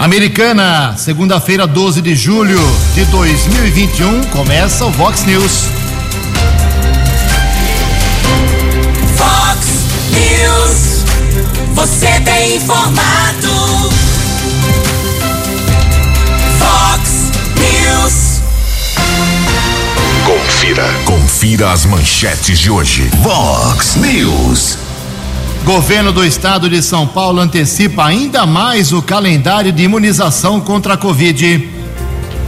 Americana, segunda-feira, 12 de julho de 2021, começa o Vox News. Vox News, você tem informado. Vox News. Confira, confira as manchetes de hoje. Vox News. Governo do estado de São Paulo antecipa ainda mais o calendário de imunização contra a Covid.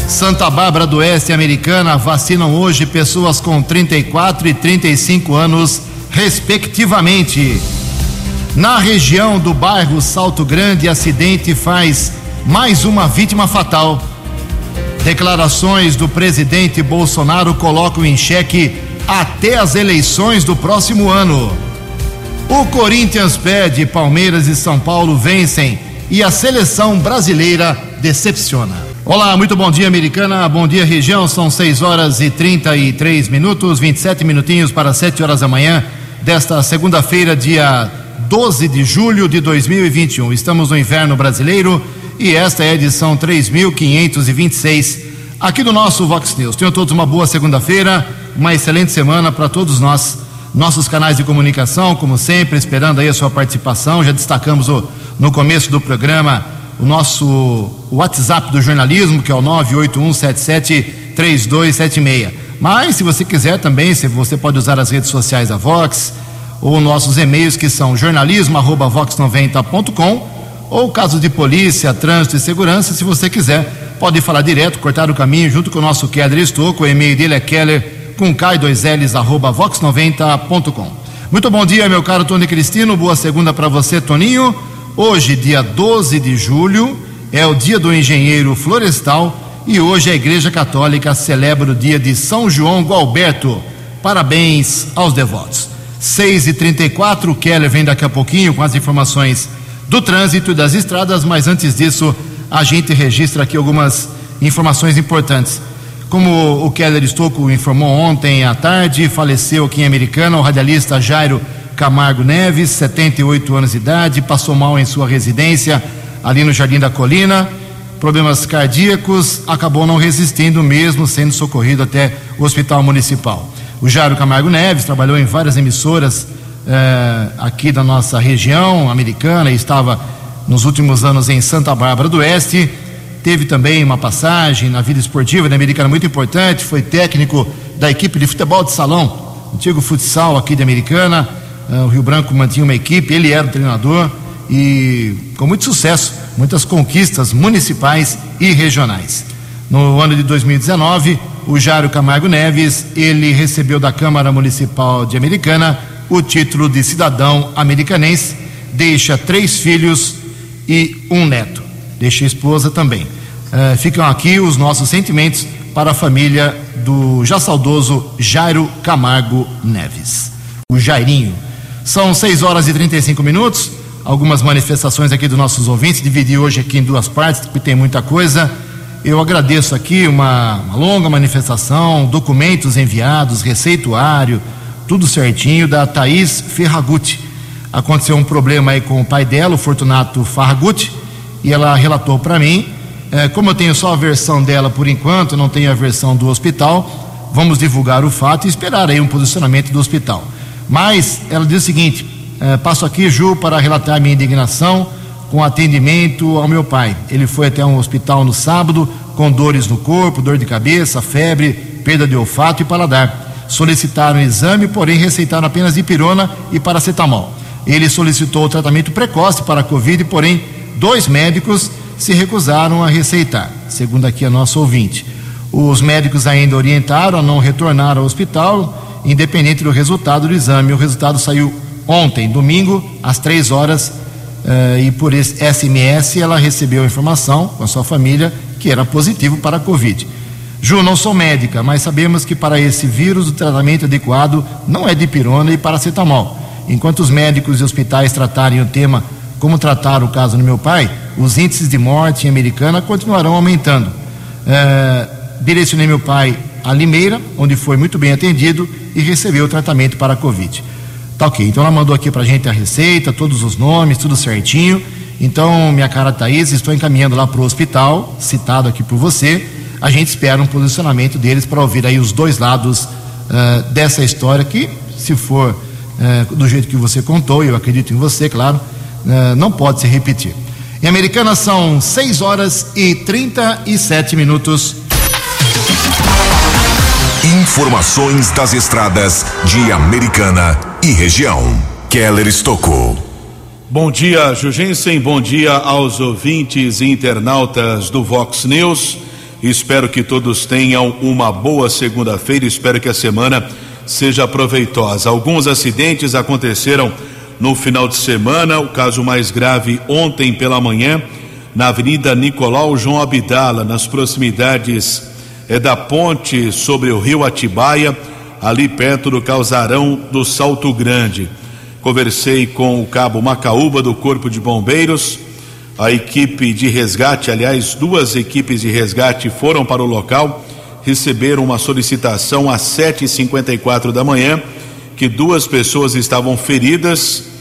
Santa Bárbara do Oeste Americana vacinam hoje pessoas com 34 e 35 anos, respectivamente. Na região do bairro Salto Grande, acidente faz mais uma vítima fatal. Declarações do presidente Bolsonaro colocam em xeque até as eleições do próximo ano. O Corinthians perde, Palmeiras e São Paulo vencem e a seleção brasileira decepciona. Olá, muito bom dia, americana. Bom dia, região. São 6 horas e 33 minutos, 27 minutinhos para 7 horas da manhã desta segunda-feira, dia 12 de julho de 2021. Estamos no inverno brasileiro e esta é a edição 3526 aqui do nosso Vox News. Tenham todos uma boa segunda-feira, uma excelente semana para todos nós nossos canais de comunicação, como sempre, esperando aí a sua participação. Já destacamos o, no começo do programa o nosso WhatsApp do jornalismo, que é o 981773276. Mas, se você quiser também, você pode usar as redes sociais da Vox, ou nossos e-mails que são jornalismo@vox90.com, ou casos de polícia, trânsito e segurança, se você quiser, pode falar direto, cortar o caminho junto com o nosso Keller Estouco, o e-mail dele é keller com K2Ls, arroba vox90.com. Muito bom dia, meu caro Tony Cristino. Boa segunda para você, Toninho. Hoje, dia 12 de julho, é o dia do engenheiro florestal e hoje a Igreja Católica celebra o dia de São João Gualberto. Parabéns aos devotos. 6 e 34 o Keller vem daqui a pouquinho com as informações do trânsito e das estradas, mas antes disso, a gente registra aqui algumas informações importantes. Como o Keller Estocco informou ontem à tarde, faleceu aqui em Americana o radialista Jairo Camargo Neves, 78 anos de idade, passou mal em sua residência ali no Jardim da Colina, problemas cardíacos, acabou não resistindo mesmo, sendo socorrido até o Hospital Municipal. O Jairo Camargo Neves trabalhou em várias emissoras eh, aqui da nossa região americana e estava nos últimos anos em Santa Bárbara do Oeste teve também uma passagem na vida esportiva da Americana muito importante, foi técnico da equipe de futebol de salão, antigo futsal aqui de Americana. Uh, o Rio Branco mantinha uma equipe, ele era o treinador e com muito sucesso, muitas conquistas municipais e regionais. No ano de 2019, o Jário Camargo Neves, ele recebeu da Câmara Municipal de Americana o título de cidadão americanense, deixa três filhos e um neto a esposa também. Uh, ficam aqui os nossos sentimentos para a família do já saudoso Jairo Camargo Neves. O Jairinho. São 6 horas e 35 minutos. Algumas manifestações aqui dos nossos ouvintes. Dividi hoje aqui em duas partes, porque tem muita coisa. Eu agradeço aqui uma, uma longa manifestação, documentos enviados, receituário, tudo certinho, da Thaís Ferragutti. Aconteceu um problema aí com o pai dela, o Fortunato Farragutti e ela relatou para mim. É, como eu tenho só a versão dela por enquanto, não tenho a versão do hospital, vamos divulgar o fato e esperar aí um posicionamento do hospital. Mas ela diz o seguinte: é, passo aqui, Ju, para relatar minha indignação com atendimento ao meu pai. Ele foi até um hospital no sábado com dores no corpo, dor de cabeça, febre, perda de olfato e paladar. Solicitaram exame, porém receitaram apenas dipirona e paracetamol. Ele solicitou o tratamento precoce para a Covid, porém dois médicos se recusaram a receitar, segundo aqui a nossa ouvinte. Os médicos ainda orientaram a não retornar ao hospital, independente do resultado do exame. O resultado saiu ontem, domingo, às três horas, eh, e por SMS ela recebeu a informação com a sua família que era positivo para a Covid. Ju, não sou médica, mas sabemos que para esse vírus o tratamento adequado não é de pirona e paracetamol. Enquanto os médicos e hospitais tratarem o tema como tratar o caso do meu pai, os índices de morte em Americana continuarão aumentando. É, direcionei meu pai a Limeira, onde foi muito bem atendido e recebeu o tratamento para a Covid. Tá ok, então ela mandou aqui para a gente a receita, todos os nomes, tudo certinho. Então, minha cara Thaís, estou encaminhando lá para o hospital, citado aqui por você. A gente espera um posicionamento deles para ouvir aí os dois lados uh, dessa história que, se for uh, do jeito que você contou, eu acredito em você, claro, não pode se repetir. Em Americana são 6 horas e 37 minutos. Informações das estradas de Americana e região. Keller Estocou. Bom dia, Jugensen. Bom dia aos ouvintes e internautas do Vox News. Espero que todos tenham uma boa segunda-feira. Espero que a semana seja proveitosa. Alguns acidentes aconteceram no final de semana. O caso mais grave ontem pela manhã, na Avenida Nicolau João Abdala, nas proximidades é, da ponte sobre o rio Atibaia, ali perto do Calzarão do Salto Grande. Conversei com o cabo Macaúba do Corpo de Bombeiros. A equipe de resgate, aliás, duas equipes de resgate foram para o local, receberam uma solicitação às 7h54 da manhã que duas pessoas estavam feridas,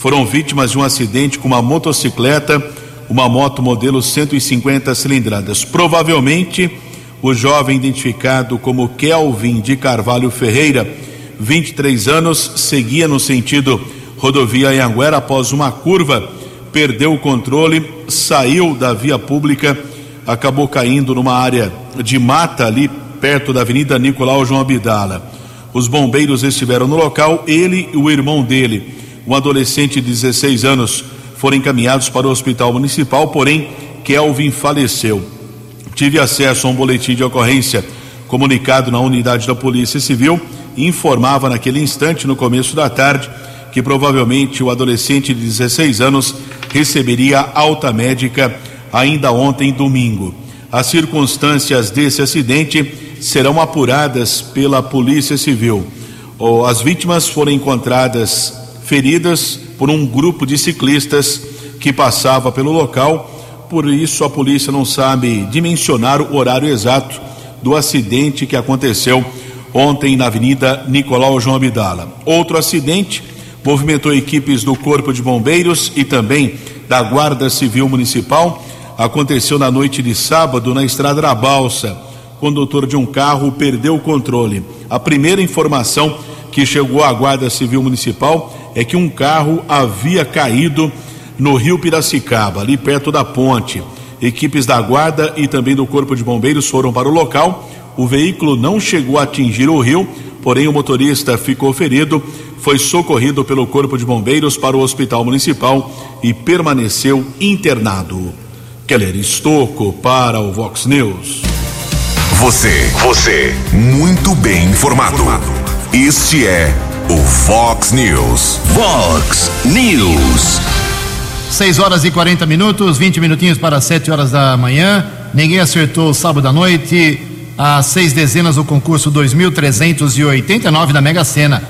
foram vítimas de um acidente com uma motocicleta, uma moto modelo 150 cilindradas. Provavelmente, o jovem identificado como Kelvin de Carvalho Ferreira 23 anos, seguia no sentido rodovia Anhanguera após uma curva, perdeu o controle, saiu da via pública, acabou caindo numa área de mata ali perto da Avenida Nicolau João Abdala. Os bombeiros estiveram no local, ele e o irmão dele, um adolescente de 16 anos, foram encaminhados para o hospital municipal, porém Kelvin faleceu. Tive acesso a um boletim de ocorrência comunicado na unidade da Polícia Civil informava naquele instante, no começo da tarde, que provavelmente o adolescente de 16 anos receberia alta médica ainda ontem, domingo. As circunstâncias desse acidente serão apuradas pela Polícia Civil. As vítimas foram encontradas feridas por um grupo de ciclistas que passava pelo local, por isso a polícia não sabe dimensionar o horário exato do acidente que aconteceu ontem na Avenida Nicolau João Abdala. Outro acidente movimentou equipes do Corpo de Bombeiros e também da Guarda Civil Municipal. Aconteceu na noite de sábado na Estrada da Balsa. O condutor de um carro perdeu o controle. A primeira informação que chegou à Guarda Civil Municipal é que um carro havia caído no Rio Piracicaba, ali perto da ponte. Equipes da Guarda e também do Corpo de Bombeiros foram para o local o veículo não chegou a atingir o rio, porém o motorista ficou ferido, foi socorrido pelo Corpo de Bombeiros para o Hospital Municipal e permaneceu internado. Keller Estocco para o Vox News. Você, você, muito bem informado. Este é o Vox News. Vox News. 6 horas e 40 minutos, 20 minutinhos para 7 horas da manhã. Ninguém acertou sábado à noite as seis dezenas do concurso 2.389 da Mega Sena.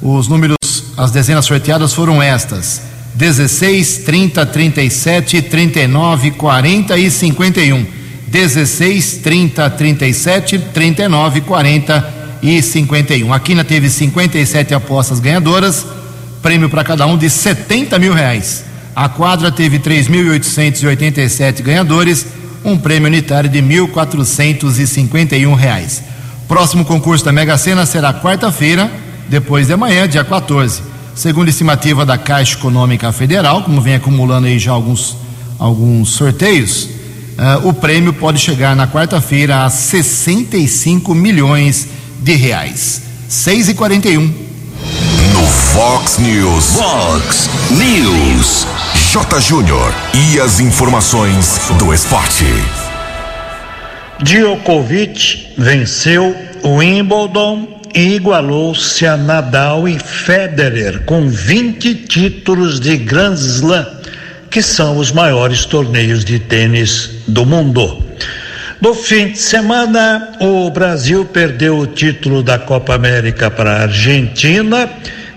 Os números, as dezenas sorteadas foram estas: 16, 30, 37, 39, 40 e 51. 16, 30, 37, 39, 40 e 51. A Quina teve 57 apostas ganhadoras, prêmio para cada um de 70 mil reais. A quadra teve 3.887 ganhadores um prêmio unitário de 1.451 reais. Próximo concurso da Mega Sena será quarta-feira, depois de amanhã, dia 14. Segundo estimativa da Caixa Econômica Federal, como vem acumulando aí já alguns, alguns sorteios, uh, o prêmio pode chegar na quarta-feira a 65 milhões de reais. 6 e 41 No Fox News. Fox News. J. Júnior e as informações do esporte. Djokovic venceu o Wimbledon e igualou-se a Nadal e Federer com 20 títulos de Grand Slam, que são os maiores torneios de tênis do mundo. No fim de semana, o Brasil perdeu o título da Copa América para a Argentina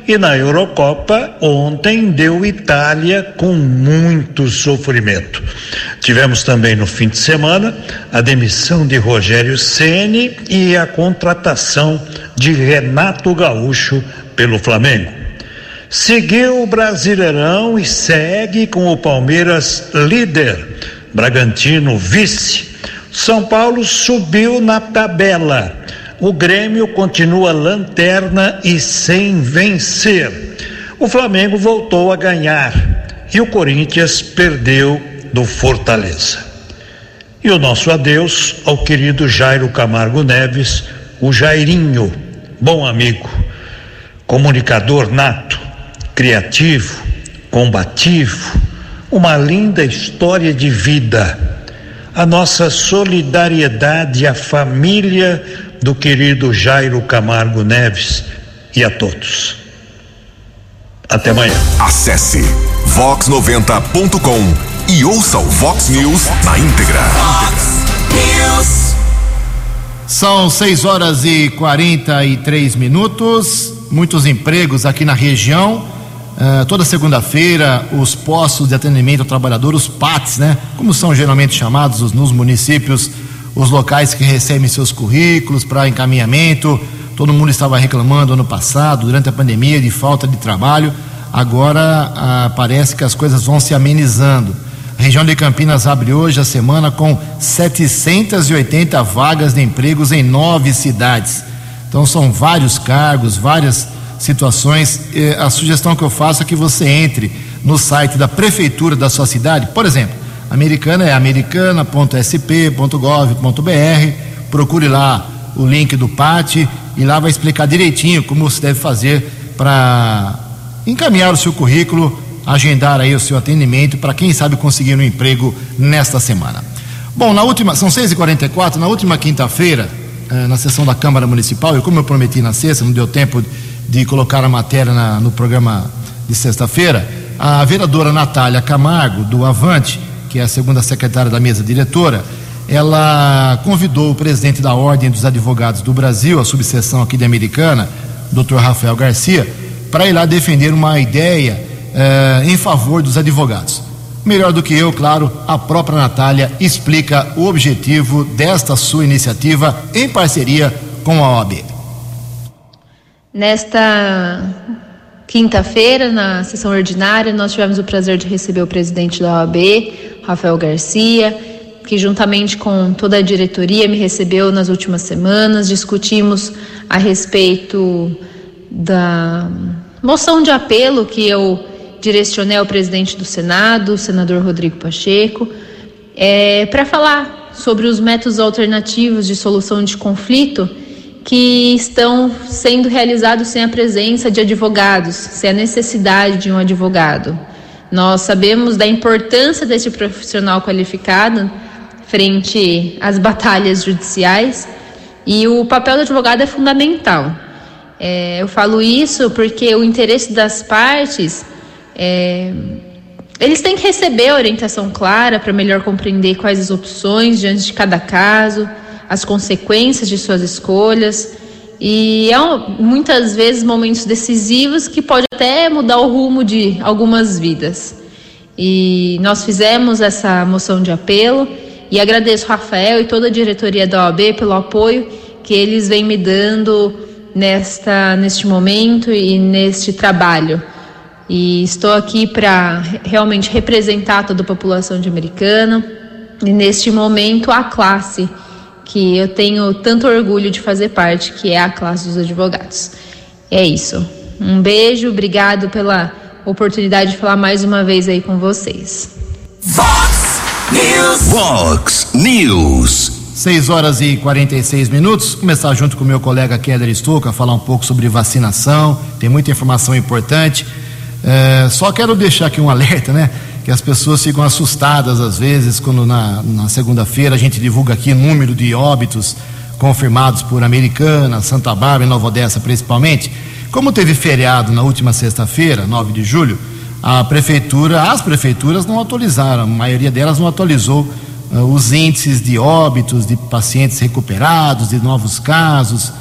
e na Eurocopa, ontem deu Itália com muito sofrimento. Tivemos também no fim de semana a demissão de Rogério Ceni e a contratação de Renato Gaúcho pelo Flamengo. Seguiu o Brasileirão e segue com o Palmeiras líder, Bragantino vice. São Paulo subiu na tabela. O Grêmio continua lanterna e sem vencer. O Flamengo voltou a ganhar e o Corinthians perdeu do Fortaleza. E o nosso adeus ao querido Jairo Camargo Neves, o Jairinho, bom amigo, comunicador nato, criativo, combativo, uma linda história de vida. A nossa solidariedade à família do querido Jairo Camargo Neves e a todos. Até amanhã. Acesse vox90.com e ouça o Vox News na íntegra. São 6 horas e 43 minutos. Muitos empregos aqui na região. Uh, toda segunda-feira, os postos de atendimento ao trabalhador, os PATs, né? Como são geralmente chamados os, nos municípios, os locais que recebem seus currículos para encaminhamento. Todo mundo estava reclamando ano passado, durante a pandemia, de falta de trabalho. Agora uh, parece que as coisas vão se amenizando. A região de Campinas abre hoje a semana com 780 vagas de empregos em nove cidades. Então são vários cargos, várias situações. A sugestão que eu faço é que você entre no site da prefeitura da sua cidade, por exemplo, americana é americana.sp.gov.br, procure lá o link do PAT e lá vai explicar direitinho como você deve fazer para encaminhar o seu currículo agendar aí o seu atendimento para quem sabe conseguir um emprego nesta semana. Bom, na última, são 6h44, na última quinta-feira, eh, na sessão da Câmara Municipal, e como eu prometi na sexta, não deu tempo de colocar a matéria na, no programa de sexta-feira, a vereadora Natália Camargo, do Avante, que é a segunda secretária da mesa diretora, ela convidou o presidente da Ordem dos Advogados do Brasil, a subseção aqui de Americana, Dr. Rafael Garcia, para ir lá defender uma ideia eh, em favor dos advogados. Melhor do que eu, claro, a própria Natália explica o objetivo desta sua iniciativa em parceria com a OAB. Nesta quinta-feira, na sessão ordinária, nós tivemos o prazer de receber o presidente da OAB, Rafael Garcia, que juntamente com toda a diretoria me recebeu nas últimas semanas. Discutimos a respeito da moção de apelo que eu direcionei ao presidente do Senado, o senador Rodrigo Pacheco, é, para falar sobre os métodos alternativos de solução de conflito que estão sendo realizados sem a presença de advogados, sem a necessidade de um advogado. Nós sabemos da importância desse profissional qualificado frente às batalhas judiciais e o papel do advogado é fundamental. É, eu falo isso porque o interesse das partes é, eles têm que receber orientação clara para melhor compreender quais as opções diante de cada caso, as consequências de suas escolhas. E é muitas vezes momentos decisivos que pode até mudar o rumo de algumas vidas. E nós fizemos essa moção de apelo e agradeço Rafael e toda a diretoria da OAB pelo apoio que eles vêm me dando nesta, neste momento e neste trabalho. E estou aqui para realmente representar toda a população de Americana e neste momento a classe que eu tenho tanto orgulho de fazer parte, que é a classe dos advogados. É isso. Um beijo, obrigado pela oportunidade de falar mais uma vez aí com vocês. Fox News. Vox News. 6 horas e 46 minutos. Começar junto com o meu colega Keller Stuka, falar um pouco sobre vacinação. Tem muita informação importante. É, só quero deixar aqui um alerta, né? Que as pessoas ficam assustadas às vezes quando na, na segunda-feira a gente divulga aqui número de óbitos confirmados por Americana, Santa Bárbara e Nova Odessa principalmente. Como teve feriado na última sexta-feira, 9 de julho, a prefeitura, as prefeituras não atualizaram, a maioria delas não atualizou uh, os índices de óbitos, de pacientes recuperados, de novos casos.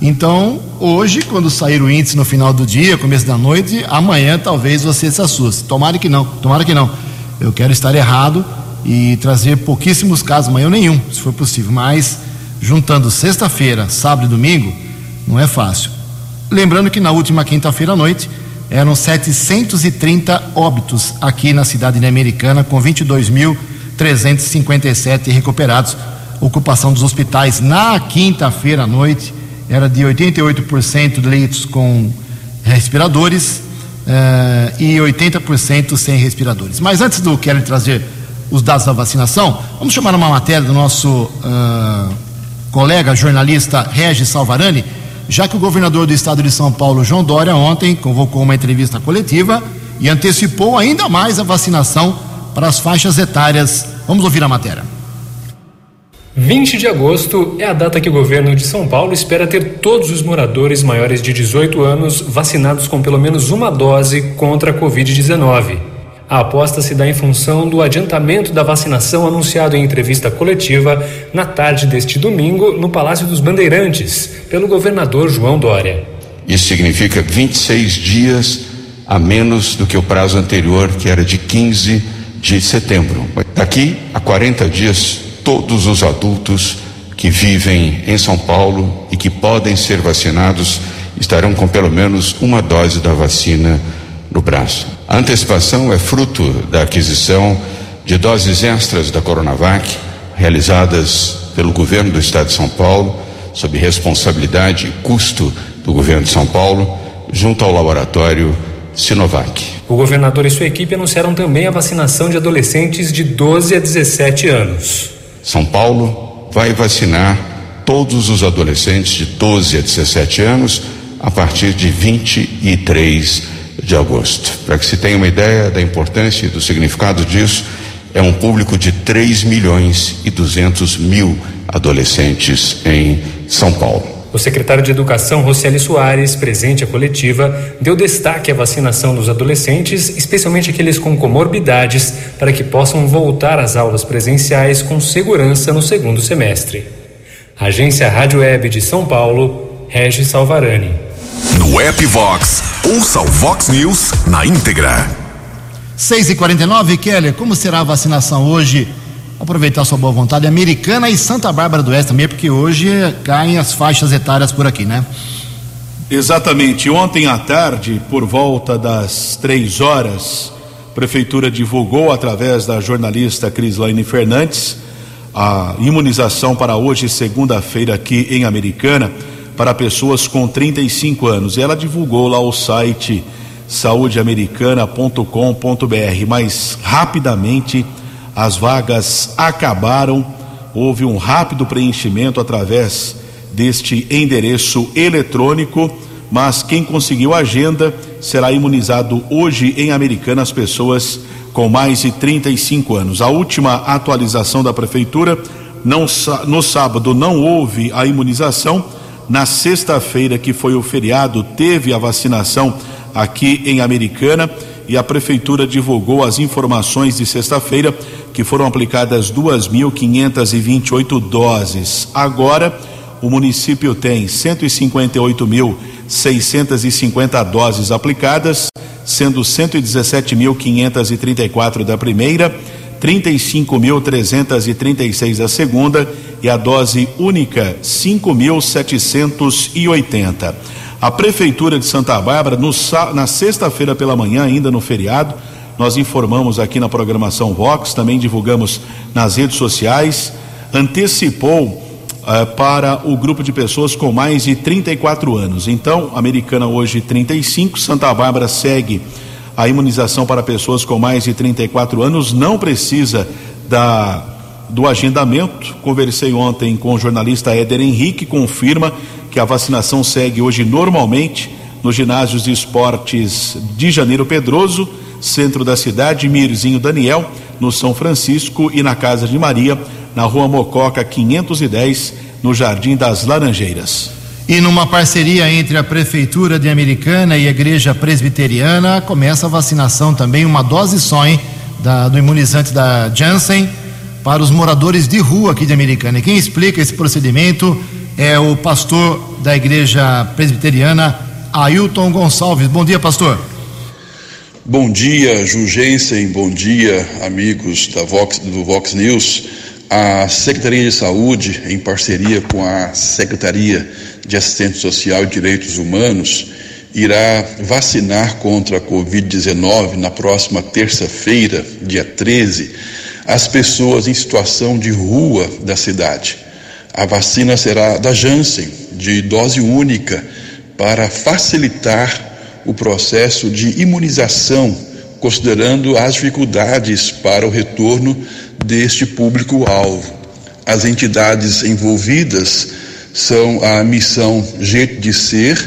Então, hoje, quando sair o índice no final do dia, começo da noite, amanhã talvez você se assuste. Tomara que não, tomara que não. Eu quero estar errado e trazer pouquíssimos casos, amanhã nenhum, se for possível. Mas, juntando sexta-feira, sábado e domingo, não é fácil. Lembrando que na última quinta-feira à noite eram 730 óbitos aqui na cidade americana, com 22.357 recuperados. Ocupação dos hospitais na quinta-feira à noite era de 88% de leitos com respiradores uh, e 80% sem respiradores. Mas antes do Kelly trazer os dados da vacinação, vamos chamar uma matéria do nosso uh, colega jornalista Regis Salvarani, já que o governador do estado de São Paulo, João Dória, ontem convocou uma entrevista coletiva e antecipou ainda mais a vacinação para as faixas etárias. Vamos ouvir a matéria. 20 de agosto é a data que o governo de São Paulo espera ter todos os moradores maiores de 18 anos vacinados com pelo menos uma dose contra a Covid-19. A aposta se dá em função do adiantamento da vacinação anunciado em entrevista coletiva na tarde deste domingo no Palácio dos Bandeirantes, pelo governador João Dória. Isso significa 26 dias a menos do que o prazo anterior, que era de 15 de setembro. Daqui a 40 dias, todos os adultos que vivem em São Paulo e que podem ser vacinados estarão com pelo menos uma dose da vacina no braço. A antecipação é fruto da aquisição de doses extras da Coronavac, realizadas pelo governo do estado de São Paulo, sob responsabilidade e custo do governo de São Paulo, junto ao laboratório Sinovac. O governador e sua equipe anunciaram também a vacinação de adolescentes de 12 a 17 anos. São Paulo vai vacinar todos os adolescentes de 12 a 17 anos a partir de 23 de agosto. Para que se tenha uma ideia da importância e do significado disso, é um público de 3 milhões e 200 mil adolescentes em São Paulo. O secretário de Educação, Rocieli Soares, presente à coletiva, deu destaque à vacinação dos adolescentes, especialmente aqueles com comorbidades, para que possam voltar às aulas presenciais com segurança no segundo semestre. Agência Rádio Web de São Paulo, Regis Salvarani. No app Vox, ouça o Vox News na íntegra. 6 e 49 Keller, como será a vacinação hoje aproveitar sua boa vontade, Americana e Santa Bárbara do Oeste também, porque hoje caem as faixas etárias por aqui, né? Exatamente. Ontem à tarde, por volta das três horas, a Prefeitura divulgou através da jornalista Crislaine Fernandes a imunização para hoje, segunda-feira, aqui em Americana, para pessoas com 35 anos. E ela divulgou lá o site saudeamericana.com.br, mas rapidamente as vagas acabaram, houve um rápido preenchimento através deste endereço eletrônico, mas quem conseguiu agenda será imunizado hoje em Americana as pessoas com mais de 35 anos. A última atualização da prefeitura, não, no sábado não houve a imunização, na sexta-feira, que foi o feriado, teve a vacinação aqui em Americana e a prefeitura divulgou as informações de sexta-feira que foram aplicadas 2.528 doses. Agora, o município tem 158.650 doses aplicadas, sendo 117.534 da primeira, 35.336 da segunda e a dose única 5.780. A Prefeitura de Santa Bárbara, no, na sexta-feira pela manhã, ainda no feriado, nós informamos aqui na programação Vox, também divulgamos nas redes sociais, antecipou uh, para o grupo de pessoas com mais de 34 anos. Então, Americana hoje 35, Santa Bárbara segue a imunização para pessoas com mais de 34 anos, não precisa da do agendamento. Conversei ontem com o jornalista Éder Henrique, confirma que a vacinação segue hoje normalmente nos ginásios de esportes de Janeiro Pedroso, centro da cidade, Mirzinho Daniel, no São Francisco e na Casa de Maria, na Rua Mococa 510, no Jardim das Laranjeiras. E numa parceria entre a Prefeitura de Americana e a Igreja Presbiteriana, começa a vacinação também, uma dose só, hein, da, do imunizante da Janssen para os moradores de rua aqui de Americana. E quem explica esse procedimento é o pastor da igreja presbiteriana, Ailton Gonçalves. Bom dia, pastor. Bom dia, Jugensen, bom dia, amigos da Vox, do Vox News. A Secretaria de Saúde, em parceria com a Secretaria de Assistência Social e Direitos Humanos irá vacinar contra a Covid-19 na próxima terça-feira, dia 13, as pessoas em situação de rua da cidade. A vacina será da Janssen, de dose única, para facilitar o processo de imunização, considerando as dificuldades para o retorno deste público-alvo. As entidades envolvidas são a Missão Jeito de Ser,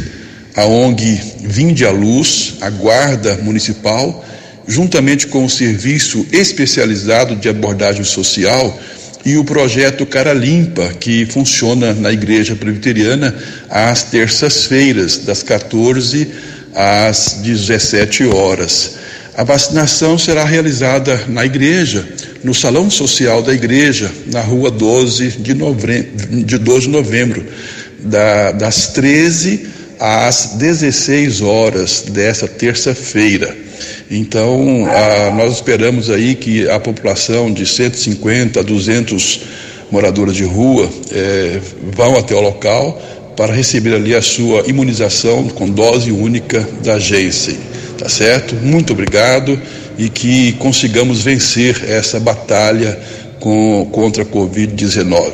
a ONG Vinde à Luz, a Guarda Municipal, juntamente com o Serviço Especializado de Abordagem Social e o projeto Cara Limpa, que funciona na Igreja Presbiteriana às terças-feiras, das 14 às 17 horas. A vacinação será realizada na igreja, no Salão Social da Igreja, na rua 12 de novembro, de 12 de novembro da, das 13 às 16 horas dessa terça-feira. Então, a, nós esperamos aí que a população de 150 a 200 moradores de rua eh, vão até o local para receber ali a sua imunização com dose única da Janssen. Tá certo? Muito obrigado e que consigamos vencer essa batalha com, contra a Covid-19.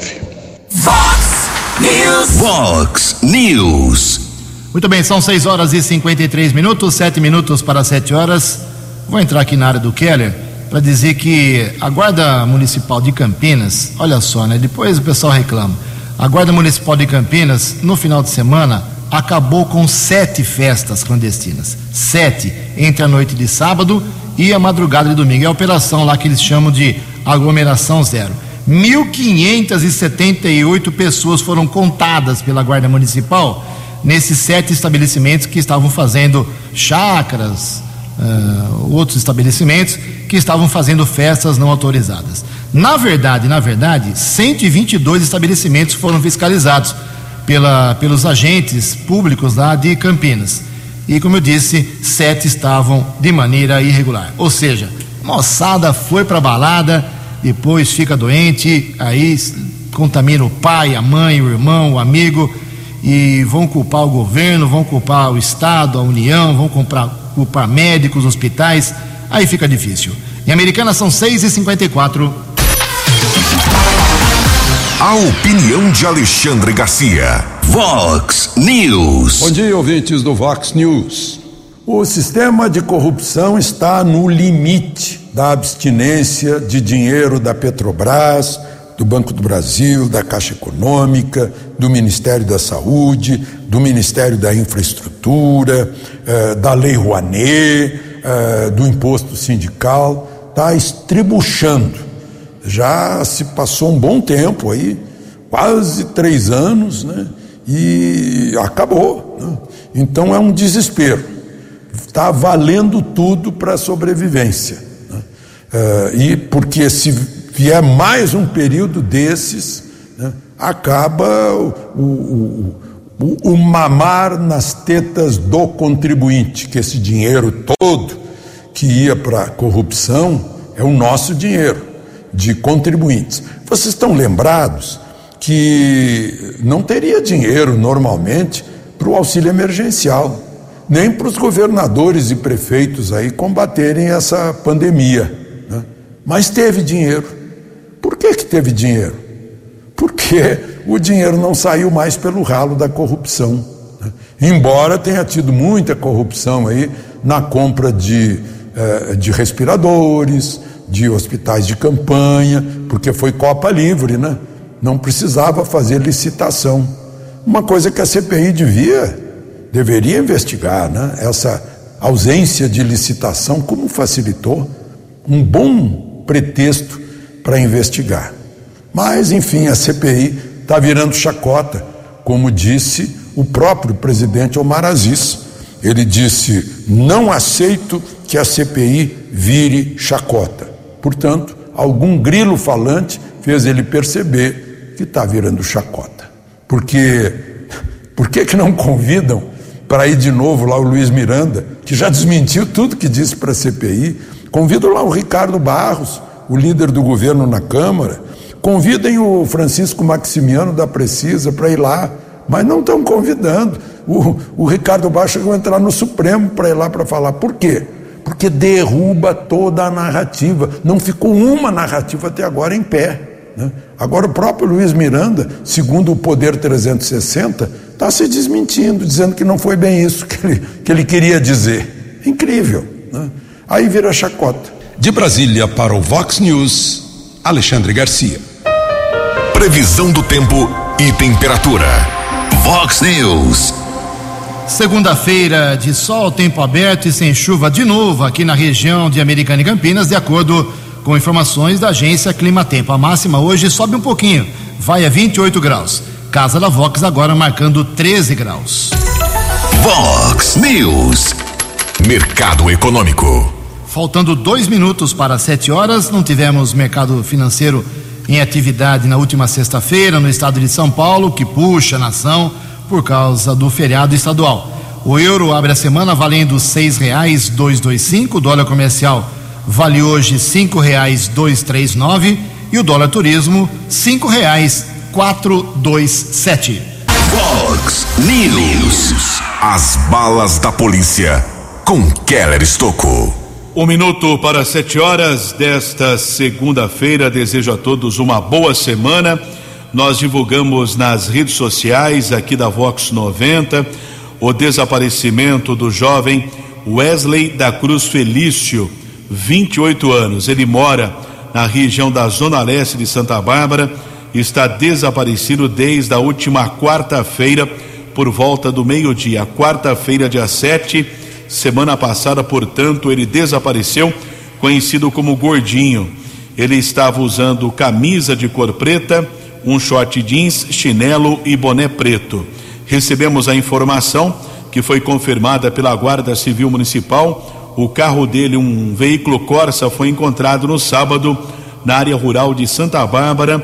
Fox News. Fox News. Muito bem, são 6 horas e 53 minutos, 7 minutos para 7 horas. Vou entrar aqui na área do Keller para dizer que a Guarda Municipal de Campinas, olha só, né? Depois o pessoal reclama. A Guarda Municipal de Campinas, no final de semana, acabou com sete festas clandestinas. Sete, entre a noite de sábado e a madrugada de domingo. É a operação lá que eles chamam de aglomeração zero. 1.578 pessoas foram contadas pela Guarda Municipal nesses sete estabelecimentos que estavam fazendo chácaras, uh, outros estabelecimentos que estavam fazendo festas não autorizadas. Na verdade, na verdade, 122 estabelecimentos foram fiscalizados pela, pelos agentes públicos lá de Campinas. E como eu disse, sete estavam de maneira irregular. Ou seja, moçada foi para balada, depois fica doente, aí contamina o pai, a mãe, o irmão, o amigo e vão culpar o governo, vão culpar o Estado, a União, vão comprar, culpar médicos, hospitais, aí fica difícil. Em Americana são 6 e 54 A opinião de Alexandre Garcia. Vox News. Bom dia, ouvintes do Vox News. O sistema de corrupção está no limite da abstinência de dinheiro da Petrobras, do Banco do Brasil, da Caixa Econômica, do Ministério da Saúde, do Ministério da Infraestrutura, eh, da Lei Rouanet, eh, do imposto sindical, está estribuchando. Já se passou um bom tempo aí, quase três anos, né? E acabou. Né? Então é um desespero. Está valendo tudo para a sobrevivência. Né? Eh, e porque se vier mais um período desses, né, acaba o, o, o, o, mamar nas tetas do contribuinte, que esse dinheiro todo que ia para a corrupção é o nosso dinheiro, de contribuintes. Vocês estão lembrados que não teria dinheiro normalmente para o auxílio emergencial, nem para os governadores e prefeitos aí combaterem essa pandemia. Né? Mas teve dinheiro. Por que, que teve dinheiro? Porque o dinheiro não saiu mais pelo ralo da corrupção. Né? Embora tenha tido muita corrupção aí na compra de, eh, de respiradores, de hospitais de campanha, porque foi Copa Livre, né? Não precisava fazer licitação. Uma coisa que a CPI devia, deveria investigar, né? Essa ausência de licitação, como facilitou um bom pretexto para investigar. Mas, enfim, a CPI está virando chacota, como disse o próprio presidente Omar Aziz. Ele disse: não aceito que a CPI vire chacota. Portanto, algum grilo falante fez ele perceber que está virando chacota. Porque, por que, que não convidam para ir de novo lá o Luiz Miranda, que já desmentiu tudo que disse para a CPI? Convidam lá o Ricardo Barros, o líder do governo na Câmara, convidem o Francisco Maximiano da Precisa para ir lá, mas não estão convidando. O, o Ricardo Baixo vai entrar no Supremo para ir lá para falar. Por quê? Porque derruba toda a narrativa. Não ficou uma narrativa até agora em pé. Né? Agora, o próprio Luiz Miranda, segundo o Poder 360, está se desmentindo, dizendo que não foi bem isso que ele, que ele queria dizer. Incrível. Né? Aí vira chacota. De Brasília para o Vox News, Alexandre Garcia. Previsão do tempo e temperatura. Vox News. Segunda-feira de sol, tempo aberto e sem chuva de novo aqui na região de Americana e Campinas, de acordo com informações da agência Climatempo. A máxima hoje sobe um pouquinho, vai a 28 graus. Casa da Vox agora marcando 13 graus. Vox News. Mercado Econômico. Faltando dois minutos para sete horas, não tivemos mercado financeiro em atividade na última sexta-feira no estado de São Paulo, que puxa a nação por causa do feriado estadual. O euro abre a semana valendo dois cinco, o dólar comercial vale hoje três nove e o dólar turismo dois sete. Fox News. As balas da polícia com Keller Estocou. Um minuto para sete horas desta segunda-feira. Desejo a todos uma boa semana. Nós divulgamos nas redes sociais aqui da Vox 90 o desaparecimento do jovem Wesley da Cruz Felício 28 anos. Ele mora na região da Zona Leste de Santa Bárbara, está desaparecido desde a última quarta-feira, por volta do meio-dia. Quarta-feira, dia 7, semana passada, portanto, ele desapareceu, conhecido como Gordinho. Ele estava usando camisa de cor preta, um short jeans, chinelo e boné preto. Recebemos a informação que foi confirmada pela Guarda Civil Municipal o carro dele, um veículo Corsa, foi encontrado no sábado na área rural de Santa Bárbara,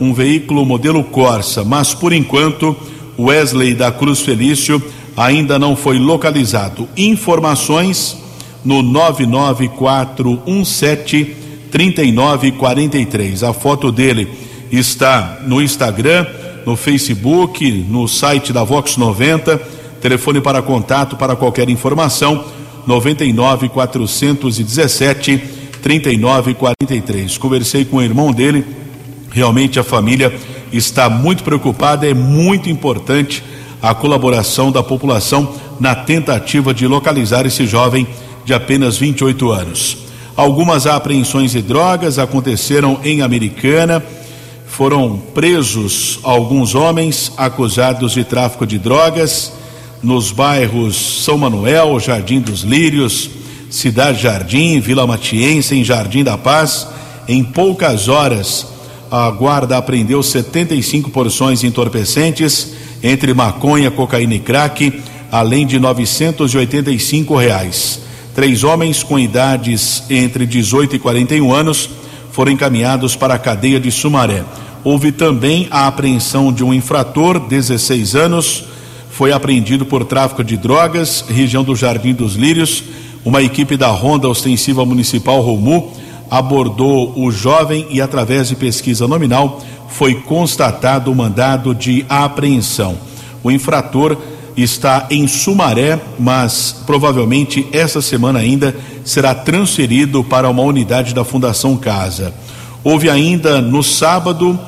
um veículo modelo Corsa, mas por enquanto Wesley da Cruz Felício ainda não foi localizado. Informações no 99417 3943. A foto dele está no Instagram, no Facebook, no site da Vox 90. Telefone para contato para qualquer informação 99 417 3943. Conversei com o irmão dele, realmente a família está muito preocupada, é muito importante a colaboração da população na tentativa de localizar esse jovem de apenas 28 anos. Algumas apreensões de drogas aconteceram em Americana. Foram presos alguns homens acusados de tráfico de drogas nos bairros São Manuel, Jardim dos Lírios, Cidade Jardim, Vila Matiense, em Jardim da Paz. Em poucas horas, a guarda apreendeu 75 porções entorpecentes entre maconha, cocaína e crack, além de 985 reais. Três homens com idades entre 18 e 41 anos foram encaminhados para a cadeia de Sumaré. Houve também a apreensão de um infrator, 16 anos, foi apreendido por tráfico de drogas, região do Jardim dos Lírios. Uma equipe da Ronda Ostensiva Municipal Romu abordou o jovem e, através de pesquisa nominal, foi constatado o mandado de apreensão. O infrator está em Sumaré, mas provavelmente essa semana ainda será transferido para uma unidade da Fundação Casa. Houve ainda no sábado,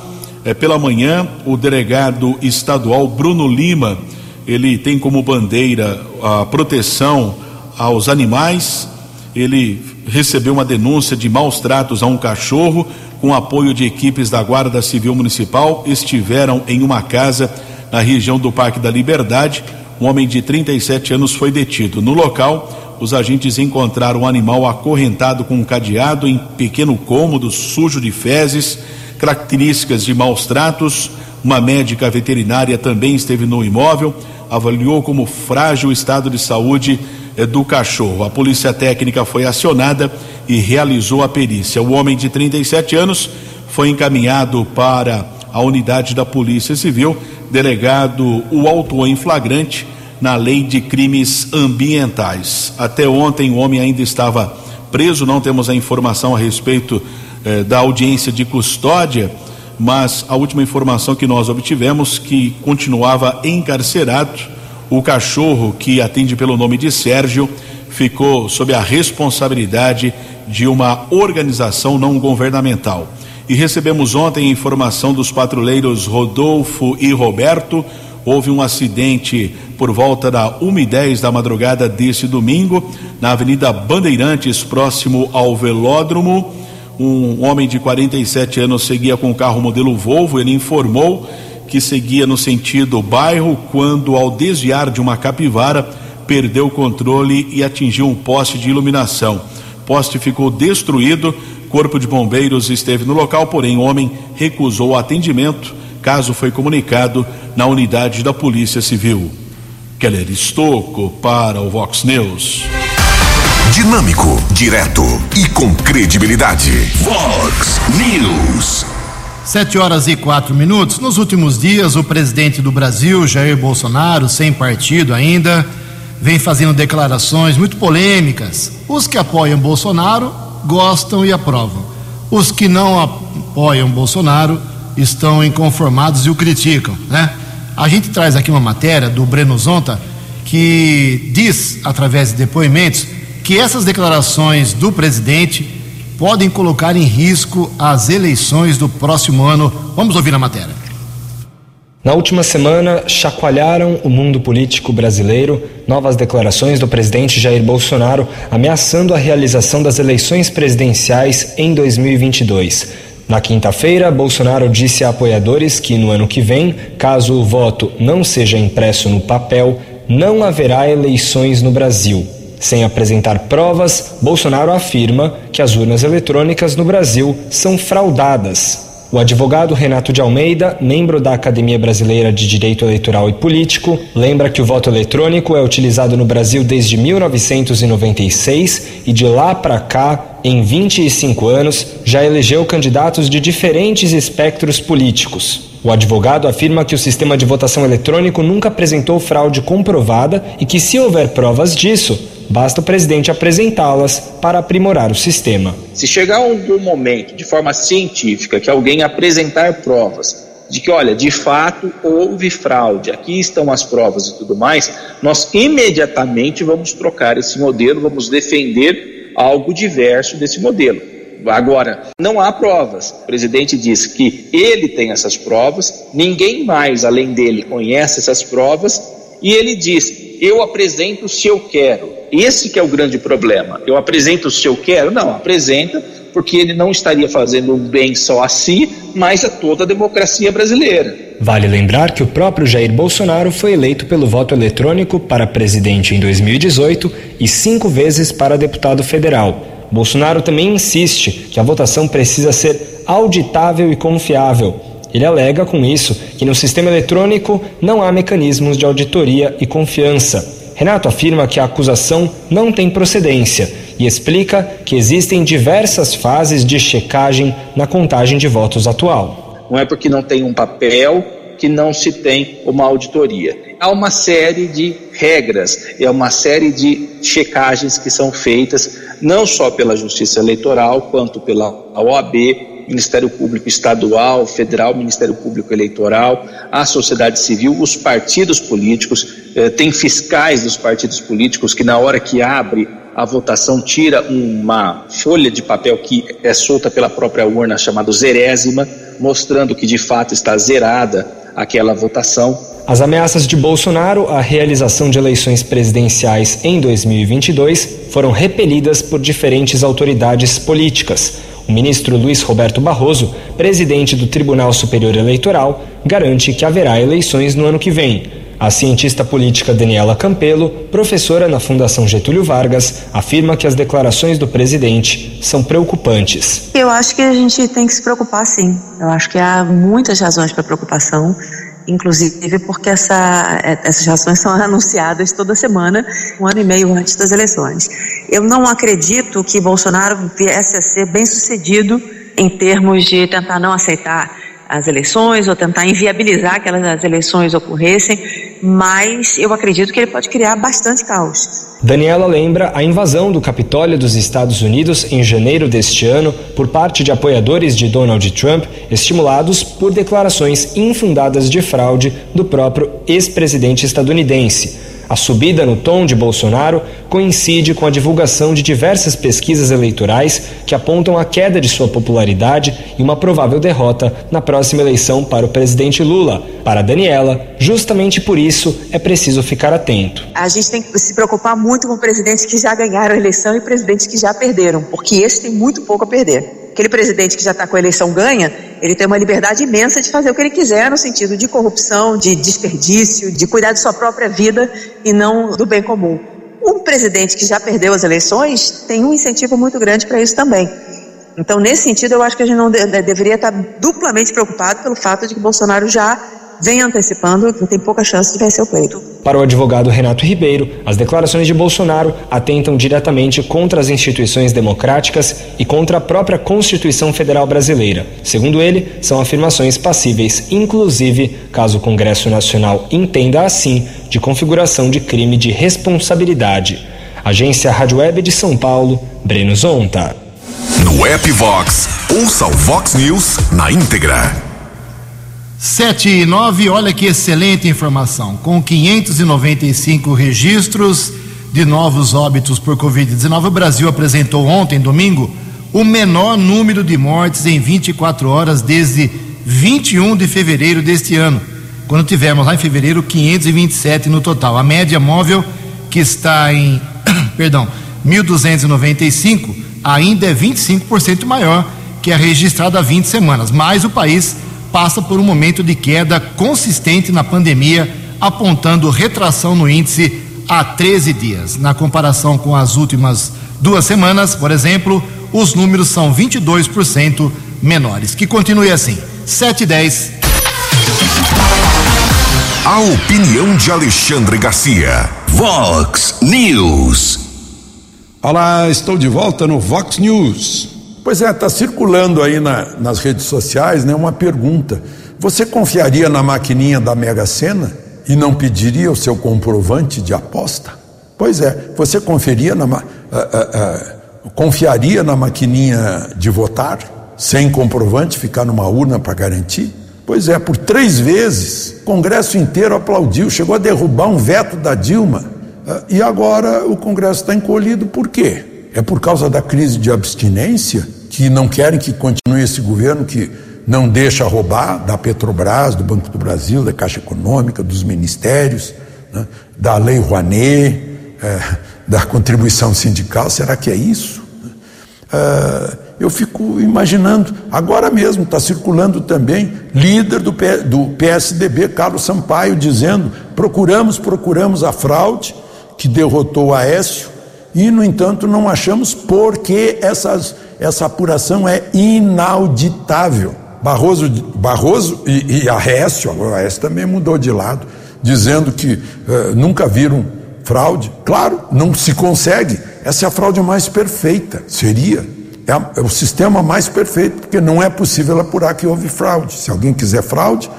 eh, pela manhã, o delegado estadual Bruno Lima ele tem como bandeira a proteção aos animais. Ele recebeu uma denúncia de maus tratos a um cachorro, com apoio de equipes da Guarda Civil Municipal, estiveram em uma casa na região do Parque da Liberdade. Um homem de 37 anos foi detido. No local, os agentes encontraram um animal acorrentado com um cadeado em pequeno cômodo, sujo de fezes, características de maus tratos. Uma médica veterinária também esteve no imóvel avaliou como frágil o estado de saúde eh, do cachorro. A polícia técnica foi acionada e realizou a perícia. O homem de 37 anos foi encaminhado para a unidade da Polícia Civil. Delegado o autuou em flagrante na lei de crimes ambientais. Até ontem o homem ainda estava preso, não temos a informação a respeito eh, da audiência de custódia mas a última informação que nós obtivemos que continuava encarcerado. O cachorro, que atende pelo nome de Sérgio, ficou sob a responsabilidade de uma organização não governamental. E recebemos ontem informação dos patrulheiros Rodolfo e Roberto. Houve um acidente por volta da 1h10 da madrugada desse domingo, na Avenida Bandeirantes, próximo ao velódromo. Um homem de 47 anos seguia com o carro modelo Volvo. Ele informou que seguia no sentido bairro quando, ao desviar de uma capivara, perdeu o controle e atingiu um poste de iluminação. O poste ficou destruído. Corpo de Bombeiros esteve no local, porém o homem recusou o atendimento. Caso foi comunicado na unidade da Polícia Civil. Keller Estocco para o Vox News. Dinâmico, direto e com credibilidade. Vox News. Sete horas e quatro minutos. Nos últimos dias, o presidente do Brasil, Jair Bolsonaro, sem partido ainda, vem fazendo declarações muito polêmicas. Os que apoiam Bolsonaro gostam e aprovam. Os que não apoiam Bolsonaro estão inconformados e o criticam, né? A gente traz aqui uma matéria do Breno Zonta que diz, através de depoimentos, que essas declarações do presidente podem colocar em risco as eleições do próximo ano. Vamos ouvir a matéria. Na última semana, chacoalharam o mundo político brasileiro novas declarações do presidente Jair Bolsonaro ameaçando a realização das eleições presidenciais em 2022. Na quinta-feira, Bolsonaro disse a apoiadores que no ano que vem, caso o voto não seja impresso no papel, não haverá eleições no Brasil. Sem apresentar provas, Bolsonaro afirma que as urnas eletrônicas no Brasil são fraudadas. O advogado Renato de Almeida, membro da Academia Brasileira de Direito Eleitoral e Político, lembra que o voto eletrônico é utilizado no Brasil desde 1996 e de lá para cá, em 25 anos, já elegeu candidatos de diferentes espectros políticos. O advogado afirma que o sistema de votação eletrônico nunca apresentou fraude comprovada e que, se houver provas disso, Basta o presidente apresentá-las para aprimorar o sistema. Se chegar um momento, de forma científica, que alguém apresentar provas de que, olha, de fato houve fraude, aqui estão as provas e tudo mais, nós imediatamente vamos trocar esse modelo, vamos defender algo diverso desse modelo. Agora, não há provas. O presidente diz que ele tem essas provas, ninguém mais além dele conhece essas provas, e ele diz: eu apresento se eu quero. Esse que é o grande problema. Eu apresento se eu quero? Não, apresenta porque ele não estaria fazendo um bem só a si, mas a toda a democracia brasileira. Vale lembrar que o próprio Jair Bolsonaro foi eleito pelo voto eletrônico para presidente em 2018 e cinco vezes para deputado federal. Bolsonaro também insiste que a votação precisa ser auditável e confiável. Ele alega com isso que no sistema eletrônico não há mecanismos de auditoria e confiança. Renato afirma que a acusação não tem procedência e explica que existem diversas fases de checagem na contagem de votos atual. Não é porque não tem um papel que não se tem uma auditoria. Há uma série de regras, é uma série de checagens que são feitas não só pela Justiça Eleitoral quanto pela OAB, Ministério Público Estadual, Federal, Ministério Público Eleitoral, a sociedade civil, os partidos políticos, eh, tem fiscais dos partidos políticos que na hora que abre a votação tira uma folha de papel que é solta pela própria urna chamada zerésima, mostrando que de fato está zerada aquela votação. As ameaças de Bolsonaro à realização de eleições presidenciais em 2022 foram repelidas por diferentes autoridades políticas. O ministro Luiz Roberto Barroso, presidente do Tribunal Superior Eleitoral, garante que haverá eleições no ano que vem. A cientista política Daniela Campelo, professora na Fundação Getúlio Vargas, afirma que as declarações do presidente são preocupantes. Eu acho que a gente tem que se preocupar sim. Eu acho que há muitas razões para preocupação inclusive porque essa, essas ações são anunciadas toda semana, um ano e meio antes das eleições. Eu não acredito que Bolsonaro viesse a ser bem sucedido em termos de tentar não aceitar as eleições ou tentar inviabilizar que as eleições ocorressem, mas eu acredito que ele pode criar bastante caos. Daniela lembra a invasão do Capitólio dos Estados Unidos em janeiro deste ano por parte de apoiadores de Donald Trump, estimulados por declarações infundadas de fraude do próprio ex-presidente estadunidense. A subida no tom de Bolsonaro coincide com a divulgação de diversas pesquisas eleitorais que apontam a queda de sua popularidade e uma provável derrota na próxima eleição para o presidente Lula. Para Daniela, justamente por isso é preciso ficar atento. A gente tem que se preocupar muito com presidentes que já ganharam a eleição e presidentes que já perderam, porque esse tem muito pouco a perder aquele presidente que já está com a eleição ganha, ele tem uma liberdade imensa de fazer o que ele quiser no sentido de corrupção, de desperdício, de cuidar de sua própria vida e não do bem comum. Um presidente que já perdeu as eleições tem um incentivo muito grande para isso também. Então, nesse sentido, eu acho que a gente não de deveria estar duplamente preocupado pelo fato de que Bolsonaro já vem antecipando que tem pouca chance de vencer o pleito. Para o advogado Renato Ribeiro, as declarações de Bolsonaro atentam diretamente contra as instituições democráticas e contra a própria Constituição Federal Brasileira. Segundo ele, são afirmações passíveis, inclusive, caso o Congresso Nacional entenda assim, de configuração de crime de responsabilidade. Agência Rádio Web de São Paulo, Breno Zonta. No app Vox, ouça o Vox News na íntegra. 7 e 9, olha que excelente informação. Com 595 registros de novos óbitos por Covid-19, o Brasil apresentou ontem, domingo, o menor número de mortes em 24 horas desde 21 de fevereiro deste ano, quando tivemos lá em fevereiro 527 no total. A média móvel, que está em, perdão, 1.295, ainda é 25% maior que a registrada há 20 semanas, mas o país passa por um momento de queda consistente na pandemia, apontando retração no índice há 13 dias. Na comparação com as últimas duas semanas, por exemplo, os números são 22% menores. Que continue assim. 7 e 10. A opinião de Alexandre Garcia. Vox News. Olá, estou de volta no Vox News. Pois é, está circulando aí na, nas redes sociais né, uma pergunta. Você confiaria na maquininha da Mega Sena e não pediria o seu comprovante de aposta? Pois é, você conferia na, uh, uh, uh, confiaria na maquininha de votar sem comprovante, ficar numa urna para garantir? Pois é, por três vezes, o Congresso inteiro aplaudiu, chegou a derrubar um veto da Dilma. E agora o Congresso está encolhido, por quê? É por causa da crise de abstinência que não querem que continue esse governo que não deixa roubar da Petrobras, do Banco do Brasil, da Caixa Econômica, dos ministérios, né, da Lei Rouanet, é, da contribuição sindical. Será que é isso? É, eu fico imaginando, agora mesmo está circulando também líder do, P, do PSDB, Carlos Sampaio, dizendo: procuramos, procuramos a fraude que derrotou o Aécio e, no entanto, não achamos porque essas, essa apuração é inauditável. Barroso, Barroso e, e Aécio, agora Aécio também mudou de lado, dizendo que uh, nunca viram fraude. Claro, não se consegue. Essa é a fraude mais perfeita, seria. É, a, é o sistema mais perfeito, porque não é possível apurar que houve fraude. Se alguém quiser fraude,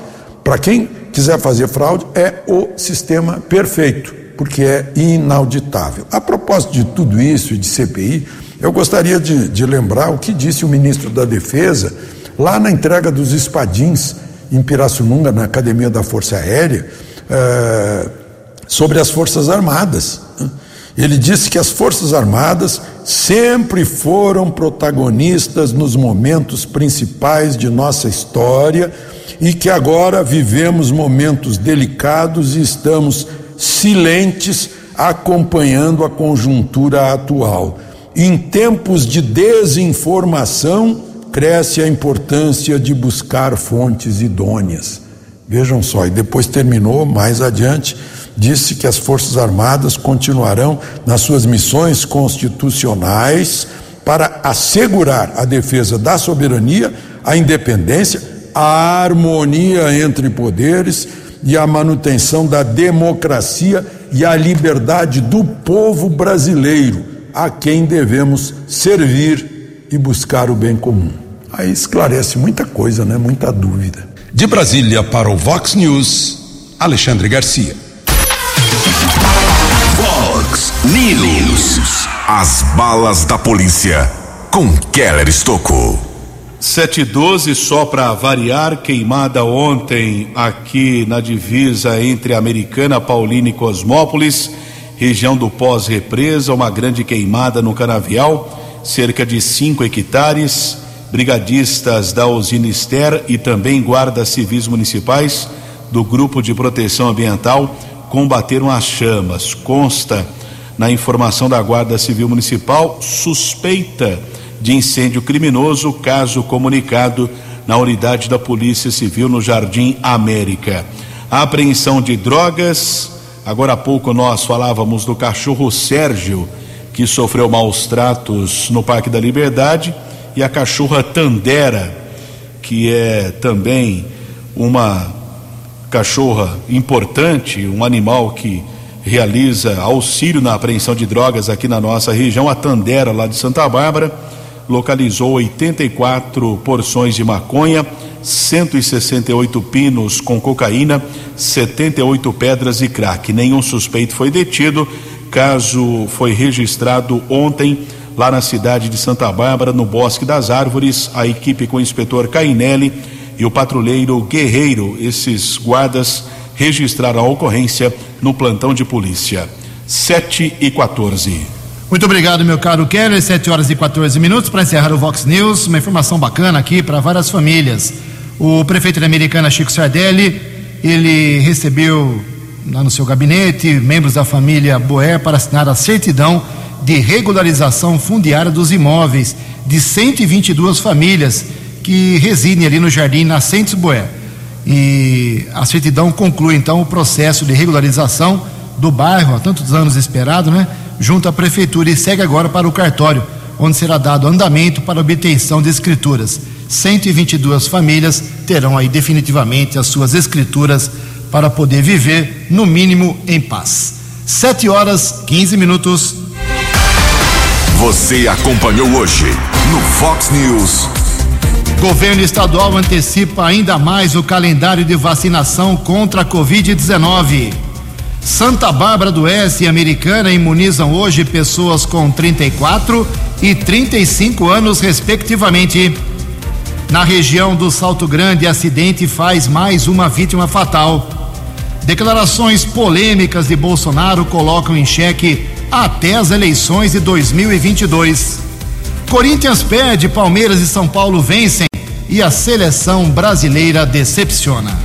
para quem quiser fazer fraude, é o sistema perfeito porque é inauditável. A propósito de tudo isso e de CPI, eu gostaria de, de lembrar o que disse o ministro da Defesa lá na entrega dos espadins em Pirassununga, na Academia da Força Aérea, é, sobre as Forças Armadas. Ele disse que as Forças Armadas sempre foram protagonistas nos momentos principais de nossa história e que agora vivemos momentos delicados e estamos silentes acompanhando a conjuntura atual. Em tempos de desinformação, cresce a importância de buscar fontes idôneas. Vejam só, e depois terminou mais adiante, disse que as Forças Armadas continuarão nas suas missões constitucionais para assegurar a defesa da soberania, a independência, a harmonia entre poderes e a manutenção da democracia e a liberdade do povo brasileiro, a quem devemos servir e buscar o bem comum. Aí esclarece muita coisa, né? Muita dúvida. De Brasília para o Vox News, Alexandre Garcia. Vox News. As balas da polícia com Keller Estocou. 712 só para variar, queimada ontem aqui na divisa entre Americana, Paulina e Cosmópolis, região do pós-represa, uma grande queimada no canavial, cerca de 5 hectares. Brigadistas da usina Ester e também guardas civis municipais do Grupo de Proteção Ambiental combateram as chamas. Consta na informação da Guarda Civil Municipal suspeita de incêndio criminoso, caso comunicado na unidade da Polícia Civil no Jardim América. A apreensão de drogas. Agora há pouco nós falávamos do cachorro Sérgio, que sofreu maus tratos no Parque da Liberdade, e a cachorra Tandera, que é também uma cachorra importante, um animal que realiza auxílio na apreensão de drogas aqui na nossa região, a Tandera, lá de Santa Bárbara, localizou 84 porções de maconha, 168 pinos com cocaína, 78 pedras e crack. Nenhum suspeito foi detido. Caso foi registrado ontem lá na cidade de Santa Bárbara, no Bosque das Árvores, a equipe com o inspetor Cainelli e o patrulheiro Guerreiro, esses guardas registraram a ocorrência no plantão de polícia. 7 e 14. Muito obrigado, meu caro Keller. 7 horas e 14 minutos para encerrar o Vox News. Uma informação bacana aqui para várias famílias. O prefeito da Americana, Chico Sardelli, ele recebeu lá no seu gabinete membros da família Boer para assinar a certidão de regularização fundiária dos imóveis de 122 famílias que residem ali no Jardim Nascentes Boer. E a certidão conclui então o processo de regularização do bairro, há tantos anos esperado, né? Junto à prefeitura e segue agora para o cartório, onde será dado andamento para obtenção de escrituras. 122 famílias terão aí definitivamente as suas escrituras para poder viver, no mínimo, em paz. 7 horas 15 minutos. Você acompanhou hoje no Fox News. Governo estadual antecipa ainda mais o calendário de vacinação contra a Covid-19. Santa Bárbara do Oeste e Americana imunizam hoje pessoas com 34 e 35 anos, respectivamente. Na região do Salto Grande, acidente faz mais uma vítima fatal. Declarações polêmicas de Bolsonaro colocam em xeque até as eleições de 2022. Corinthians perde, Palmeiras e São Paulo vencem e a seleção brasileira decepciona.